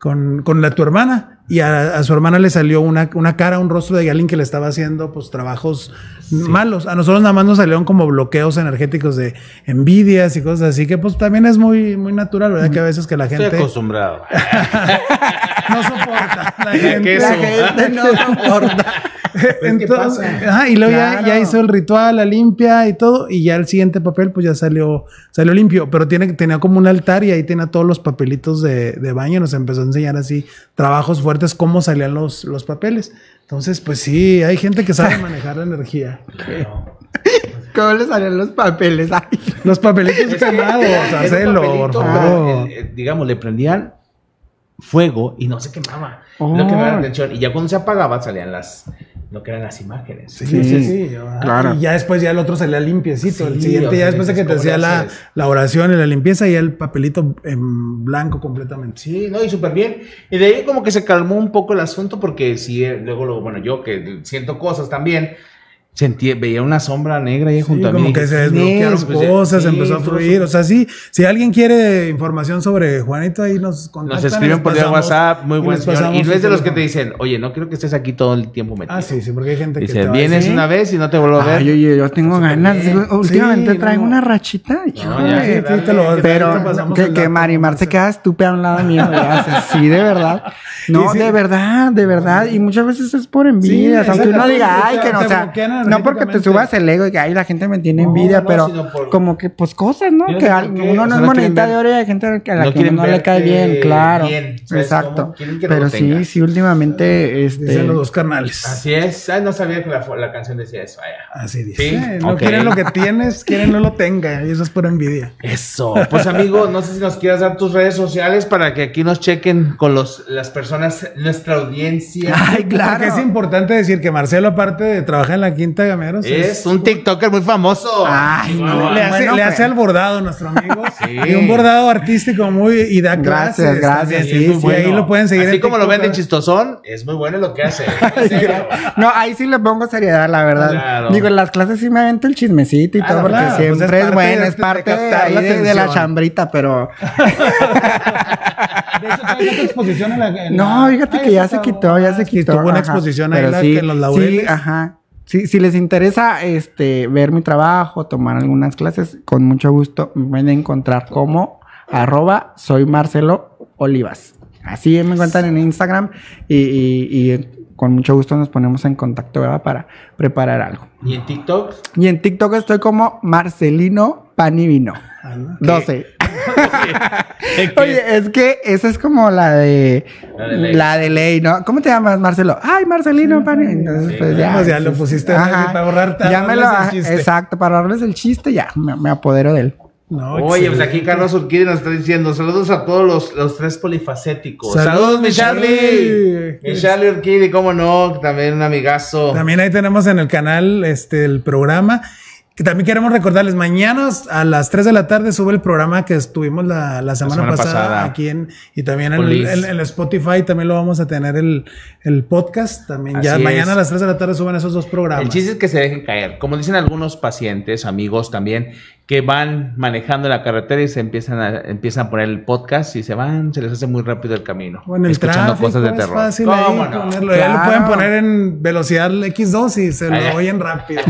con, con la tu hermana. Y a, a su hermana le salió una, una cara, un rostro de alguien que le estaba haciendo pues trabajos malos. A nosotros nada más nos salieron como bloqueos energéticos de envidias y cosas así, que pues también es muy, muy natural, ¿verdad? Que a veces que la Estoy gente acostumbrado. no soporta. La ¿Qué gente, La gente no soporta. Entonces, pasa? ajá, y luego ya, Claro. ya hizo el ritual, la limpia y todo, y ya el siguiente papel pues ya salió, salió limpio, pero tiene, tenía como un altar y ahí tenía todos los papelitos de, de baño, nos empezó a enseñar así trabajos fuertes, cómo salían los, los papeles. Entonces, pues sí, hay gente que sabe manejar la energía. ¿Cómo le salían los papeles? Ay. Los papelitos quemados, hacelo, por favor. el- el- digamos, le prendían fuego y no se quemaba. Oh. Lo que me da la atención. Y ya cuando se apagaba salían las, lo que eran las imágenes. Sí, sí, Sí, sí. ajá. claro. Y ya después ya el otro salía limpiecito. el Sí, siguiente, o sea, ya después de que te ¿cómo hacía la, la oración y la limpieza, y el papelito en blanco completamente. Sí, no, y súper bien. Y de ahí como que se calmó un poco el asunto porque sí, eh, luego, lo, bueno, yo que siento cosas también, Sentí, veía una sombra negra ahí Sí, junto a mí. como que se ¿quién desbloquearon es? Pues, cosas, sí, empezó a todo fluir. O sea, sí, si alguien quiere información sobre Juanito, ahí nos contactan. Nos escriben por WhatsApp, muy buen señor. Y no es de los que te dicen, oye, no quiero que estés aquí todo el tiempo metido. Ah, sí, sí, porque hay gente que Dice, te va a vienes una vez y no te vuelvo a ver. Ay, oye, yo tengo ganas. bien. Últimamente Sí, traigo no. una rachita. No, híjole. ya, Sí, sí, te lo- Pero te que, que Marimar se queda estúpida a un lado mío. sí, de verdad. No, de verdad, de verdad. Y muchas veces es por envidia. Aunque uno diga, te- ay, que no, te o sea, no porque te subas el ego y que, ay, la gente me tiene envidia, no, pero por- como que, pues cosas, ¿no? Que al- uno no es monedita de oro y hay gente a la que no quieren no le cae bien, claro. bien, ¿sabes Exacto. que Pero sí, sí, últimamente, este. Dicen los dos carnales. Así es. Ay, no sabía que la, la canción decía eso. Así dice. Sí, Eh, no quieren lo que tienes, quieren no lo tenga. Y eso es por envidia. Eso. Pues amigo, no sé si nos quieras dar tus redes sociales para que aquí nos chequen con los, las personas, nuestra audiencia. Ay, claro. Porque es importante decir que Marcelo, aparte de trabajar en la Quinta Gameros, Es un TikToker muy famoso. Ay, no. le hace, Bueno, le pues. hace al bordado nuestro amigo. Sí. Y un bordado artístico muy. Y da Gracias, clases. gracias, sí, Sí, sí. ahí lo pueden seguir. Así como lo ven de chistosón, es muy bueno lo que hace. No, ahí sí le pongo seriedad, la verdad. Claro. Digo, en las clases sí me avento el chismecito y Ah, todo, porque claro, pues siempre es es, parte bueno, de- es parte de, ahí la de, de la chambrita, pero... De hecho, otra exposición en la. en No, la- fíjate Ay, que ya se quitó, ya se quitó. Tuvo una ajá. exposición ahí Pero la- sí, en los laureles. Sí, ajá. Si les interesa este, ver mi trabajo, tomar algunas clases, con mucho gusto me pueden encontrar como arroba soy Marcelo Olivas. Así me encuentran en Instagram y, y- y con mucho gusto nos ponemos en contacto ¿verdad? para preparar algo. ¿Y en TikTok? Y en TikTok estoy como Marcelino Panivino. Ah, ¿no? 12. Oye, es que esa es como la de La de ley. la de ley, ¿no? ¿Cómo te llamas, Marcelo? Ay, Marcelino Panivino. Entonces, Sí, pues ya. Pues ya lo pusiste Ajá. para ahorrar- Ya me lo, ahorrarles el chiste. exacto, para ahorrarles el chiste, ya me, me apodero de él. No, Oye, pues aquí Carlos Urquidi nos está diciendo saludos a todos los, los tres polifacéticos. Saludos, Saludos, mi Charlie. Charlie. Mi Charlie Urquidi, cómo no, también un amigazo. También ahí tenemos en el canal este el programa. Que también queremos recordarles, mañana a las 3 de la tarde sube el programa que estuvimos la, la semana, semana pasada, pasada. aquí en, y también en, el- en Spotify también lo vamos a tener el, el podcast. También ya mañana a las 3 de la tarde suben esos dos programas. El chiste es que se dejen caer. Como dicen algunos pacientes, amigos también, que van manejando la carretera y se empiezan a, empiezan a poner el podcast y se van, se les hace muy rápido el camino. O en el escuchando tráfico, cosas de es terror. fácil ¿Cómo ahí no? ponerlo. Ya lo Claro. pueden poner en velocidad X2 y se lo oyen rápido.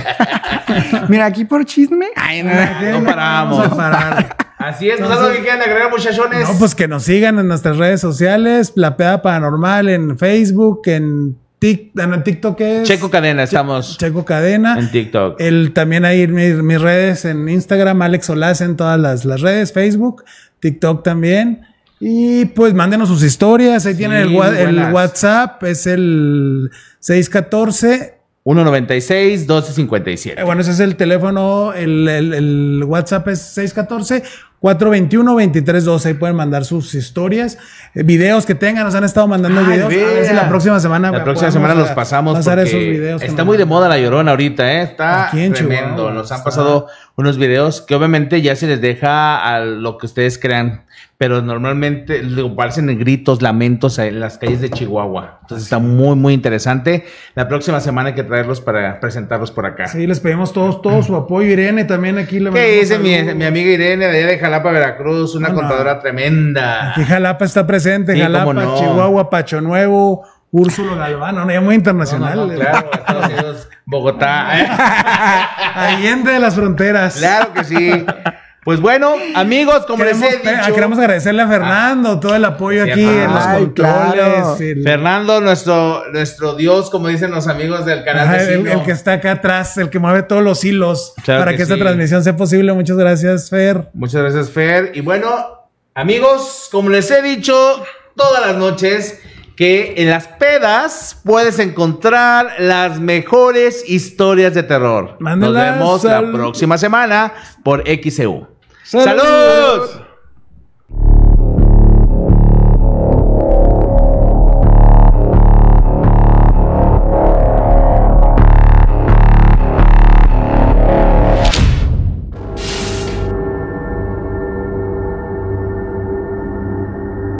Mira, aquí por chisme. Ay, no. No paramos. Vamos a parar. Así es, pues algo que quieran agregar, muchachones. No, pues que nos sigan en nuestras redes sociales, La Peda Paranormal, en Facebook, en TikTok es Checo Cadena, estamos Checo Cadena. en TikTok. El, también hay mis, mis redes en Instagram, Alex Solaz en todas las, las redes, Facebook, TikTok también. Y pues mándenos sus historias, ahí Sí, tienen el. WhatsApp, es el 614. 196 eh, 1257. Bueno, ese es el teléfono, el, el- el WhatsApp es 614 421 2312. Ahí pueden mandar sus historias, eh, videos que tengan, nos han estado mandando Ay, videos. A ver si vea. la próxima semana La próxima semana los ah, pasamos pasar esos videos. está muy de moda la llorona ahorita, ¿eh? Está Aquí tremendo. Chihuahua, Nos han está. pasado unos videos que obviamente ya se les deja a lo que ustedes crean, pero normalmente digo, parecen gritos, lamentos en las calles de Chihuahua. Entonces está muy, muy interesante. La próxima semana hay que traerlos para presentarlos por acá. Sí, les pedimos todos, todo su apoyo. Irene también aquí le ¿Qué dice mi, mi amiga Irene de allá de Jalapa, Veracruz? Una No, no. contadora tremenda. Aquí Jalapa está presente, Sí, Jalapa, no. Chihuahua, Pacho Nuevo, Úrsulo Galván, no, ya muy internacional. claro, Estados Unidos, Bogotá. Allende de las fronteras. Claro que sí. Pues bueno, amigos, como Queremos, les he eh, dicho, queremos agradecerle a Fernando todo el apoyo Sí, aquí ah, en los ay, controles. claro. el- Fernando, nuestro, nuestro Dios, como dicen los amigos del canal Ajá, el, vecino. el que está acá atrás, el que mueve todos los hilos Claro para que que, esta sí. transmisión sea posible. Muchas gracias, Fer. Muchas gracias, Fer. Y bueno, amigos, como les he dicho todas las noches, que en las pedas puedes encontrar las mejores historias de terror. Mándelas Nos vemos al- la próxima semana por XEU. ¡Salud! ¡Salud!